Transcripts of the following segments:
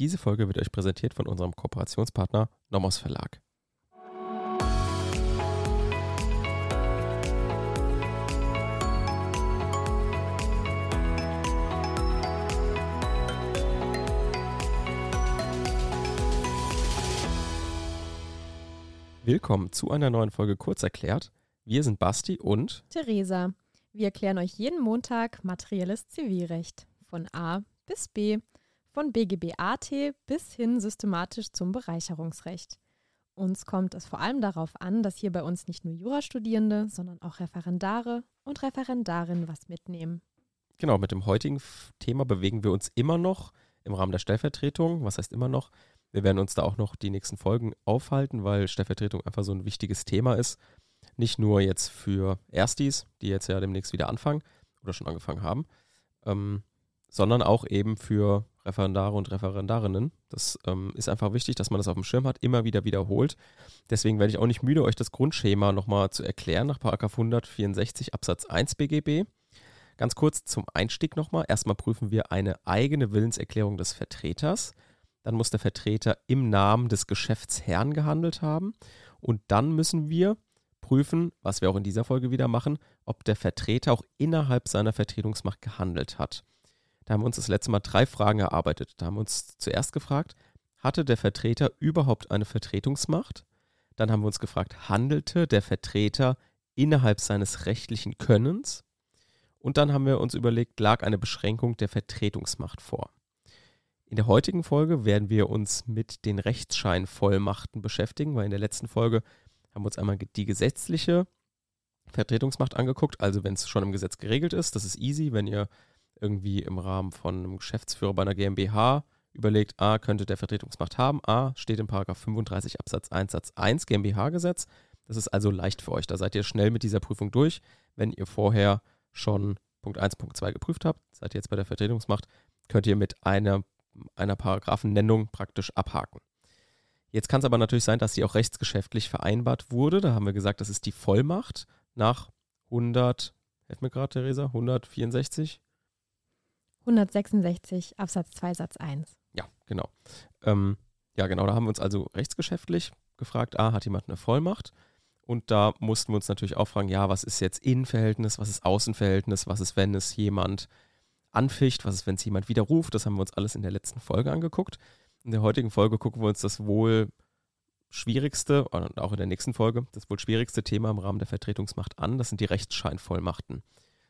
Diese Folge wird euch präsentiert von unserem Kooperationspartner Nomos Verlag. Willkommen zu einer neuen Folge Kurz erklärt. Wir sind Basti und Theresa. Wir erklären euch jeden Montag materielles Zivilrecht von A bis B, von BGB AT bis hin systematisch zum Bereicherungsrecht. Uns kommt es vor allem darauf an, dass hier bei uns nicht nur Jurastudierende, sondern auch Referendare und Referendarinnen was mitnehmen. Genau, mit dem heutigen Thema bewegen wir uns immer noch im Rahmen der Stellvertretung. Was heißt immer noch? Wir werden uns da auch noch die nächsten Folgen aufhalten, weil Stellvertretung einfach so ein wichtiges Thema ist. Nicht nur jetzt für Erstis, die jetzt ja demnächst wieder anfangen oder schon angefangen haben, ähm, sondern auch eben für Referendare und Referendarinnen. Das ähm, ist einfach wichtig, dass man das auf dem Schirm hat, immer wieder wiederholt. Deswegen werde ich auch nicht müde, euch das Grundschema nochmal zu erklären nach 164 Absatz 1 BGB. Ganz kurz zum Einstieg nochmal. Erstmal prüfen wir eine eigene Willenserklärung des Vertreters. Dann muss der Vertreter im Namen des Geschäftsherrn gehandelt haben. Und dann müssen wir prüfen, was wir auch in dieser Folge wieder machen, ob der Vertreter auch innerhalb seiner Vertretungsmacht gehandelt hat. Da haben wir uns das letzte Mal drei Fragen erarbeitet. Da haben wir uns zuerst gefragt, hatte der Vertreter überhaupt eine Vertretungsmacht? Dann haben wir uns gefragt, handelte der Vertreter innerhalb seines rechtlichen Könnens? Und dann haben wir uns überlegt, lag eine Beschränkung der Vertretungsmacht vor? In der heutigen Folge werden wir uns mit den Rechtsscheinvollmachten beschäftigen, weil in der letzten Folge haben wir uns einmal die gesetzliche Vertretungsmacht angeguckt, also wenn es schon im Gesetz geregelt ist, das ist easy, wenn ihr irgendwie im Rahmen von einem Geschäftsführer bei einer GmbH überlegt, A, könnte der Vertretungsmacht haben, A, steht in 35 Absatz 1 Satz 1 GmbH-Gesetz. Das ist also leicht für euch. Da seid ihr schnell mit dieser Prüfung durch. Wenn ihr vorher schon Punkt 1, Punkt 2 geprüft habt, seid ihr jetzt bei der Vertretungsmacht, könnt ihr mit einer einer Paragraphennennung praktisch abhaken. Jetzt kann es aber natürlich sein, dass sie auch rechtsgeschäftlich vereinbart wurde. Da haben wir gesagt, das ist die Vollmacht nach 100, helf mir gerade, Theresa, 164? 166 Absatz 2 Satz 1. Ja, genau. Ähm, ja, genau, da haben wir uns also rechtsgeschäftlich gefragt, ah, hat jemand eine Vollmacht? Und da mussten wir uns natürlich auch fragen, ja, was ist jetzt Innenverhältnis, was ist Außenverhältnis, was ist, wenn es jemand anficht, was ist, wenn es jemand widerruft. Das haben wir uns alles in der letzten Folge angeguckt. In der heutigen Folge gucken wir uns das wohl schwierigste, und auch in der nächsten Folge, das wohl schwierigste Thema im Rahmen der Vertretungsmacht an. Das sind die Rechtsscheinvollmachten.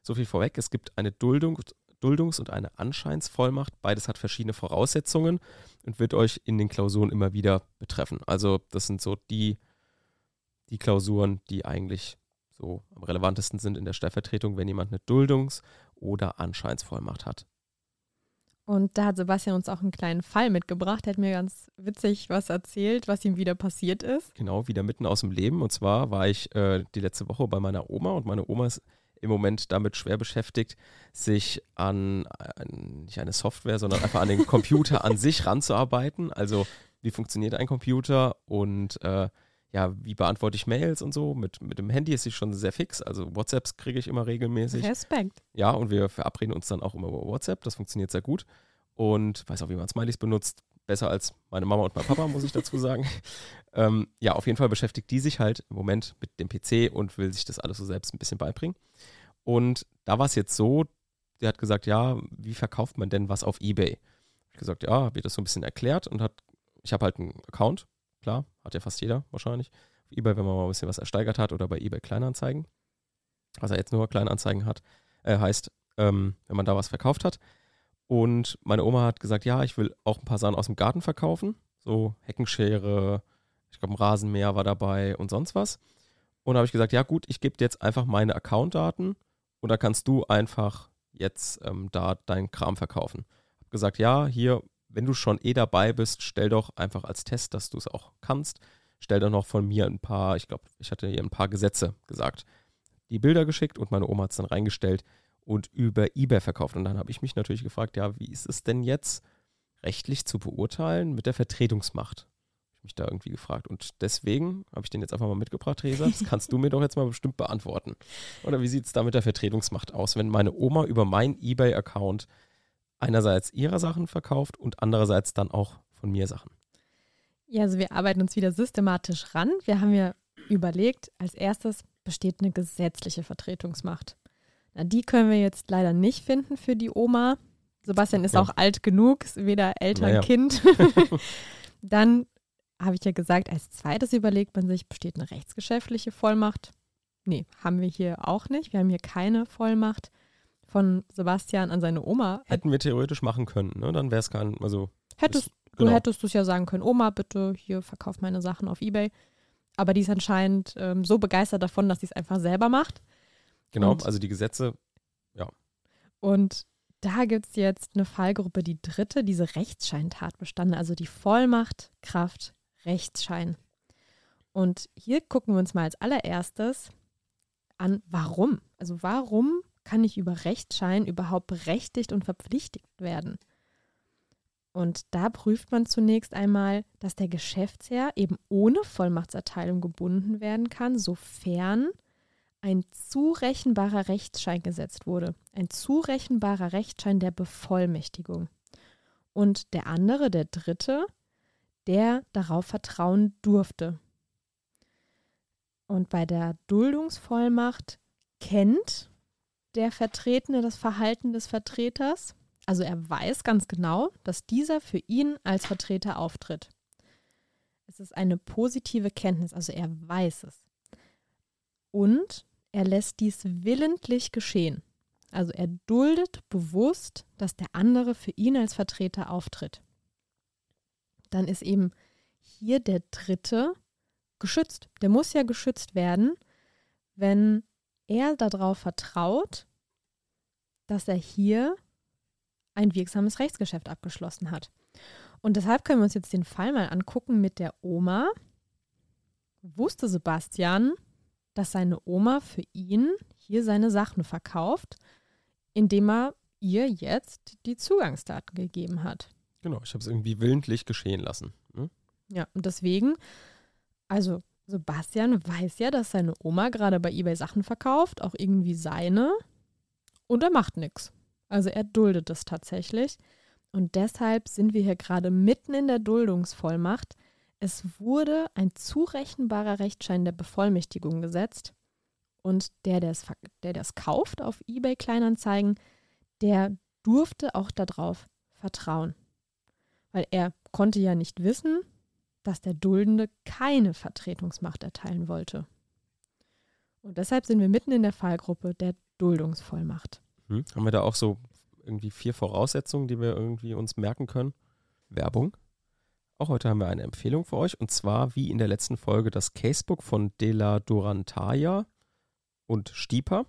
So viel vorweg, es gibt eine Duldung, Duldungs- und eine Anscheinsvollmacht. Beides hat verschiedene Voraussetzungen und wird euch in den Klausuren immer wieder betreffen. Also das sind so die, die Klausuren, die eigentlich so am relevantesten sind in der Stellvertretung, wenn jemand eine Duldungs- oder Anscheinsvollmacht hat. Und da hat Sebastian uns auch einen kleinen Fall mitgebracht. Er hat mir ganz witzig was erzählt, was ihm wieder passiert ist. Genau, wieder mitten aus dem Leben. Und zwar war ich äh, die letzte Woche bei meiner Oma und meine Oma ist im Moment damit schwer beschäftigt, sich an, an nicht eine Software, sondern einfach an den Computer an sich ranzuarbeiten. Also wie funktioniert ein Computer und äh, ja, wie beantworte ich Mails und so. Mit, mit dem Handy ist sie schon sehr fix. Also WhatsApps kriege ich immer regelmäßig. Respekt. Ja, und wir verabreden uns dann auch immer über WhatsApp. Das funktioniert sehr gut. Und weiß auch, wie man Smileys benutzt. Besser als meine Mama und mein Papa, muss ich dazu sagen. ähm, ja, auf jeden Fall beschäftigt die sich halt im Moment mit dem PC und will sich das alles so selbst ein bisschen beibringen. Und da war es jetzt so, die hat gesagt, ja, wie verkauft man denn was auf Ebay? Ich habe gesagt, ja, habe ihr das so ein bisschen erklärt und hat, ich habe halt einen Account Klar, hat ja fast jeder wahrscheinlich. Auf eBay, wenn man mal ein bisschen was ersteigert hat oder bei eBay Kleinanzeigen. Was er jetzt nur Kleinanzeigen hat, äh, heißt, ähm, wenn man da was verkauft hat. Und meine Oma hat gesagt, ja, ich will auch ein paar Sachen aus dem Garten verkaufen. So Heckenschere, ich glaube ein Rasenmäher war dabei und sonst was. Und da habe ich gesagt, ja gut, ich gebe dir jetzt einfach meine Accountdaten und da kannst du einfach jetzt ähm, da deinen Kram verkaufen. Habe gesagt, ja, hier wenn du schon eh dabei bist, stell doch einfach als Test, dass du es auch kannst, stell doch noch von mir ein paar, ich glaube, ich hatte hier ein paar Gesetze gesagt, die Bilder geschickt und meine Oma hat es dann reingestellt und über eBay verkauft. Und dann habe ich mich natürlich gefragt, ja, wie ist es denn jetzt rechtlich zu beurteilen mit der Vertretungsmacht? Habe ich mich da irgendwie gefragt. Und deswegen habe ich den jetzt einfach mal mitgebracht, Theresa. Das kannst du mir doch jetzt mal bestimmt beantworten. Oder wie sieht es da mit der Vertretungsmacht aus, wenn meine Oma über meinen eBay-Account einerseits ihrer Sachen verkauft und andererseits dann auch von mir Sachen. Ja, also wir arbeiten uns wieder systematisch ran. Wir haben ja überlegt, als erstes besteht eine gesetzliche Vertretungsmacht. Na, die können wir jetzt leider nicht finden für die Oma. Sebastian ist ja. auch alt genug, ist weder Eltern, naja. Kind. Dann habe ich ja gesagt, als zweites überlegt man sich, besteht eine rechtsgeschäftliche Vollmacht? Nee, haben wir hier auch nicht. Wir haben hier keine Vollmacht von Sebastian an seine Oma. Hätten wir theoretisch machen können, ne? Dann wäre es gar nicht, also. Hättest, ist, genau. Du hättest du es ja sagen können, Oma, bitte, hier verkauf meine Sachen auf Ebay. Aber die ist anscheinend ähm, so begeistert davon, dass sie es einfach selber macht. Genau, und, also die Gesetze, ja. Und da gibt es jetzt eine Fallgruppe, die dritte, diese Rechtsscheintatbestände, also die Vollmacht, Kraft, Rechtsschein. Und hier gucken wir uns mal als allererstes an, warum. Also warum kann ich über Rechtsschein überhaupt berechtigt und verpflichtet werden? Und da prüft man zunächst einmal, dass der Geschäftsherr eben ohne Vollmachtserteilung gebunden werden kann, sofern ein zurechenbarer Rechtsschein gesetzt wurde. Ein zurechenbarer Rechtsschein der Bevollmächtigung. Und der andere, der dritte, der darauf vertrauen durfte. Und bei der Duldungsvollmacht kennt der Vertretene das Verhalten des Vertreters. Also er weiß ganz genau, dass dieser für ihn als Vertreter auftritt. Es ist eine positive Kenntnis, also er weiß es. Und er lässt dies willentlich geschehen. Also er duldet bewusst, dass der andere für ihn als Vertreter auftritt. Dann ist eben hier der Dritte geschützt. Der muss ja geschützt werden, wenn er darauf vertraut, dass er hier ein wirksames Rechtsgeschäft abgeschlossen hat. Und deshalb können wir uns jetzt den Fall mal angucken mit der Oma. Wusste Sebastian, dass seine Oma für ihn hier seine Sachen verkauft, indem er ihr jetzt die Zugangsdaten gegeben hat. Genau, ich habe es irgendwie willentlich geschehen lassen. Hm? Ja, und deswegen, also Sebastian weiß ja, dass seine Oma gerade bei eBay Sachen verkauft, auch irgendwie seine, und er macht nichts. Also er duldet es tatsächlich. Und deshalb sind wir hier gerade mitten in der Duldungsvollmacht, es wurde ein zurechenbarer Rechtsschein der Bevollmächtigung gesetzt und der, der der das kauft auf eBay Kleinanzeigen, der durfte auch darauf vertrauen. Weil er konnte ja nicht wissen, dass der Duldende keine Vertretungsmacht erteilen wollte. Und deshalb sind wir mitten in der Fallgruppe der Duldungsvollmacht. Hm. Haben wir da auch so irgendwie vier Voraussetzungen, die wir irgendwie uns merken können? Werbung, auch heute haben wir eine Empfehlung für euch und zwar wie in der letzten Folge das Casebook von De la Durantaya und Stieper.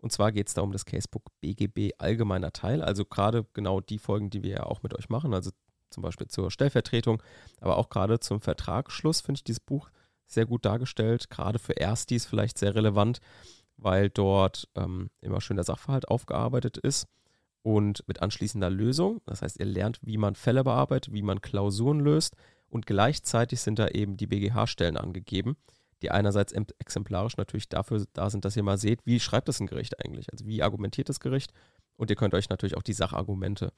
Und zwar geht es da um das Casebook BGB allgemeiner Teil, also gerade genau die Folgen, die wir ja auch mit euch machen, also zum Beispiel zur Stellvertretung, aber auch gerade zum Vertragsschluss finde ich dieses Buch sehr gut dargestellt, gerade für Erstis vielleicht sehr relevant, weil dort ähm, immer schön der Sachverhalt aufgearbeitet ist und mit anschließender Lösung. Das heißt, ihr lernt, wie man Fälle bearbeitet, wie man Klausuren löst. Und gleichzeitig sind da eben die BGH-Stellen angegeben, die einerseits exemplarisch natürlich dafür da sind, dass ihr mal seht, wie schreibt das ein Gericht eigentlich, also wie argumentiert das Gericht? Und ihr könnt euch natürlich auch die Sachargumente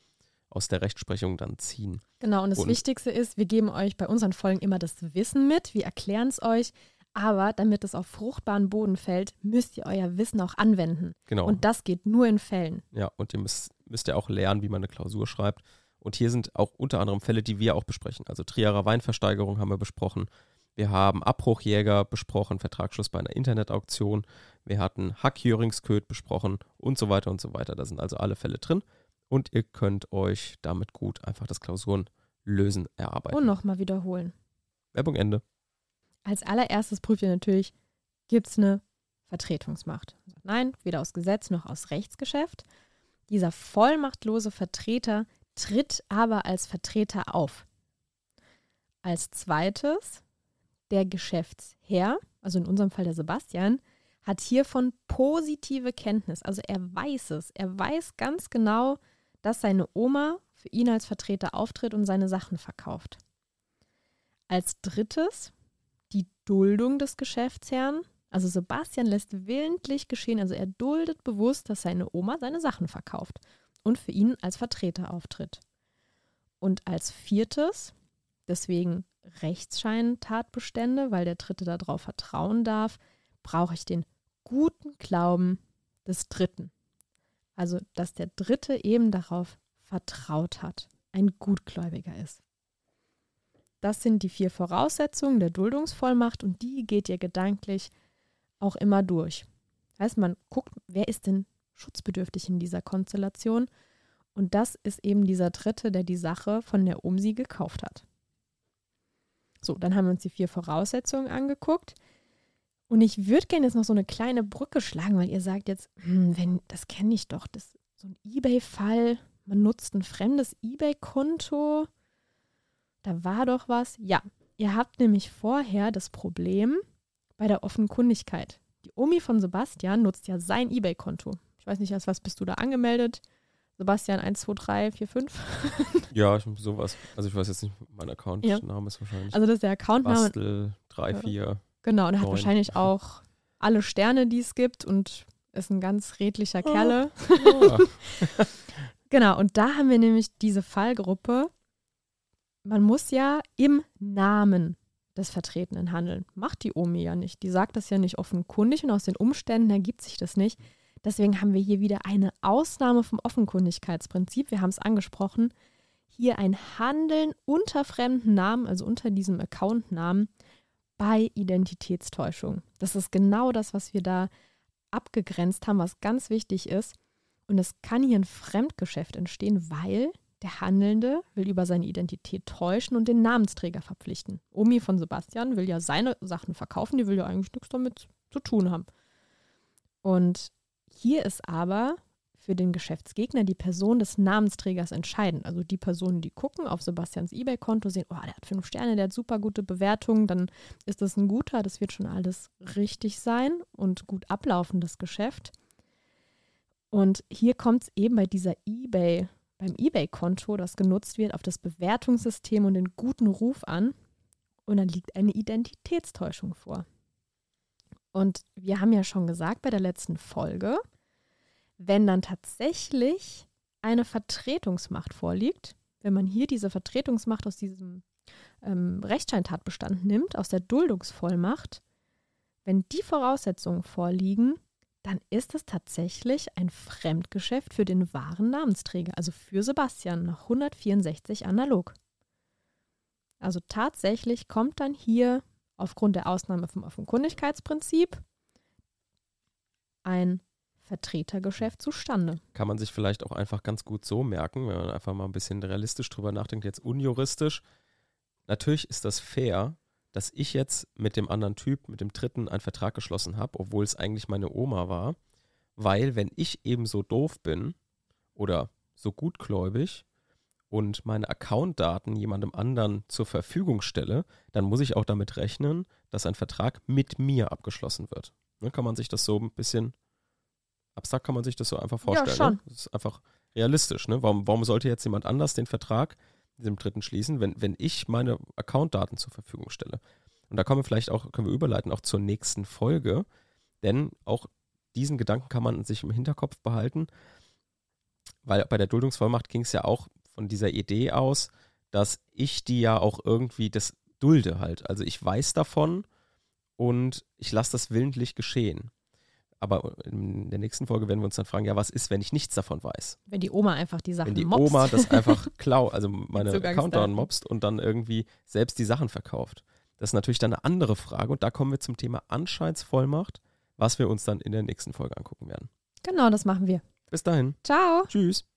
aus der Rechtsprechung dann ziehen. Genau, und das und Wichtigste ist, wir geben euch bei unseren Folgen immer das Wissen mit, wir erklären es euch, aber damit es auf fruchtbaren Boden fällt, müsst ihr euer Wissen auch anwenden. Genau. Und das geht nur in Fällen. Ja, und ihr müsst, müsst ja auch lernen, wie man eine Klausur schreibt. Und hier sind auch unter anderem Fälle, die wir auch besprechen. Also Trierer Weinversteigerung haben wir besprochen. Wir haben Abbruchjäger besprochen, Vertragsschluss bei einer Internetauktion. Wir hatten Hackjöringsköd besprochen und so weiter und so weiter. Da sind also alle Fälle drin. Und ihr könnt euch damit gut einfach das Klausurenlösen erarbeiten. Und nochmal wiederholen. Werbung Ende. Als allererstes prüft ihr natürlich, gibt es eine Vertretungsmacht? Nein, weder aus Gesetz noch aus Rechtsgeschäft. Dieser vollmachtlose Vertreter tritt aber als Vertreter auf. Als zweites, der Geschäftsherr, also in unserem Fall der Sebastian, hat hiervon positive Kenntnis. Also er weiß es. Er weiß ganz genau, dass seine Oma für ihn als Vertreter auftritt und seine Sachen verkauft. Als drittes, die Duldung des Geschäftsherrn. Also Sebastian lässt willentlich geschehen, also er duldet bewusst, dass seine Oma seine Sachen verkauft. und für ihn als Vertreter auftritt. Und als viertes, deswegen Rechtsscheintatbestände, weil der Dritte darauf vertrauen darf, brauche ich den guten Glauben des Dritten. Also, dass der Dritte eben darauf vertraut hat, ein Gutgläubiger ist. Das sind die vier Voraussetzungen der Duldungsvollmacht und die geht ihr gedanklich auch immer durch. Heißt, man guckt, wer ist denn schutzbedürftig in dieser Konstellation? Und das ist eben dieser Dritte, der die Sache von der OMSI gekauft hat. So, dann haben wir uns die vier Voraussetzungen angeguckt. Und ich würde gerne jetzt noch so eine kleine Brücke schlagen, weil ihr sagt jetzt, hm, wenn, das kenne ich doch, das so ein Ebay-Fall, man nutzt ein fremdes Ebay-Konto. Da war doch was. Ja, ihr habt nämlich vorher das Problem bei der Offenkundigkeit. Die Omi von Sebastian nutzt ja sein Ebay-Konto. Ich weiß nicht, als was bist du da angemeldet? Sebastian 1, 2, 3, 4, 5. ja, sowas. Also ich weiß jetzt nicht, mein Account-Name ja. ist wahrscheinlich. Also das ist der Accountname. Bastel 3, 4. Genau, und er hat wahrscheinlich auch alle Sterne, die es gibt und ist ein ganz redlicher oh. Kerle. Ja. genau, und da haben wir nämlich diese Fallgruppe. Man muss ja im Namen des Vertretenen handeln. Macht die Omi ja nicht. Die sagt das ja nicht offenkundig und aus den Umständen ergibt sich das nicht. Deswegen haben wir hier wieder eine Ausnahme vom Offenkundigkeitsprinzip. Wir haben es angesprochen. Hier ein Handeln unter fremden Namen, also unter diesem Accountnamen, bei Identitätstäuschung. Das ist genau das, was wir da abgegrenzt haben, was ganz wichtig ist. Und es kann hier ein Fremdgeschäft entstehen, weil der Handelnde will über seine Identität täuschen und den Namensträger verpflichten. Omi von Sebastian will ja seine Sachen verkaufen, die will ja eigentlich nichts damit zu tun haben. Und hier ist aber für den Geschäftsgegner die Person des Namensträgers entscheidend. Also die Personen, die gucken auf Sebastians Ebay-Konto, sehen, oh, der hat fünf Sterne, der hat super gute Bewertungen, dann ist das ein guter, das wird schon alles richtig sein und gut ablaufendes Geschäft. Und hier kommt es eben bei dieser Ebay, beim Ebay-Konto, das genutzt wird, auf das Bewertungssystem und den guten Ruf an. Und dann liegt eine Identitätstäuschung vor. Und wir haben ja schon gesagt bei der letzten Folge, wenn dann tatsächlich eine Vertretungsmacht vorliegt, wenn man hier diese Vertretungsmacht aus diesem ähm, Rechtsscheintatbestand nimmt, aus der Duldungsvollmacht, wenn die Voraussetzungen vorliegen, dann ist es tatsächlich ein Fremdgeschäft für den wahren Namensträger, also für Sebastian nach 164 analog. Also tatsächlich kommt dann hier aufgrund der Ausnahme vom Offenkundigkeitsprinzip ein Vertretergeschäft zustande. Kann man sich vielleicht auch einfach ganz gut so merken, wenn man einfach mal ein bisschen realistisch drüber nachdenkt, jetzt unjuristisch. Natürlich ist das fair, dass ich jetzt mit dem anderen Typ, mit dem dritten, einen Vertrag geschlossen habe, obwohl es eigentlich meine Oma war. Weil, wenn ich eben so doof bin oder so gutgläubig, und meine Accountdaten jemandem anderen zur Verfügung stelle, dann muss ich auch damit rechnen, dass ein Vertrag mit mir abgeschlossen wird. Ne, kann man sich das so ein bisschen abstrakt kann man sich das so einfach vorstellen. Ja, schon. Ne? Das ist einfach realistisch. Ne? Warum, warum sollte jetzt jemand anders den Vertrag dem Dritten schließen, wenn, wenn ich meine Accountdaten zur Verfügung stelle? Und da kommen wir vielleicht auch, können wir überleiten auch zur nächsten Folge, denn auch diesen Gedanken kann man sich im Hinterkopf behalten, weil bei der Duldungsvollmacht ging es ja auch von dieser Idee aus, dass ich die ja auch irgendwie das dulde halt. Also ich weiß davon und ich lasse das willentlich geschehen. Aber in der nächsten Folge werden wir uns dann fragen, ja, was ist, wenn ich nichts davon weiß? Wenn die Oma einfach die Sachen Wenn die mobst. Oma das einfach klaut, also meine Countdown mobst und dann irgendwie selbst die Sachen verkauft. Das ist natürlich dann eine andere Frage und da kommen wir zum Thema Anscheinsvollmacht, was wir uns dann in der nächsten Folge angucken werden. Genau, das machen wir. Bis dahin. Ciao. Tschüss.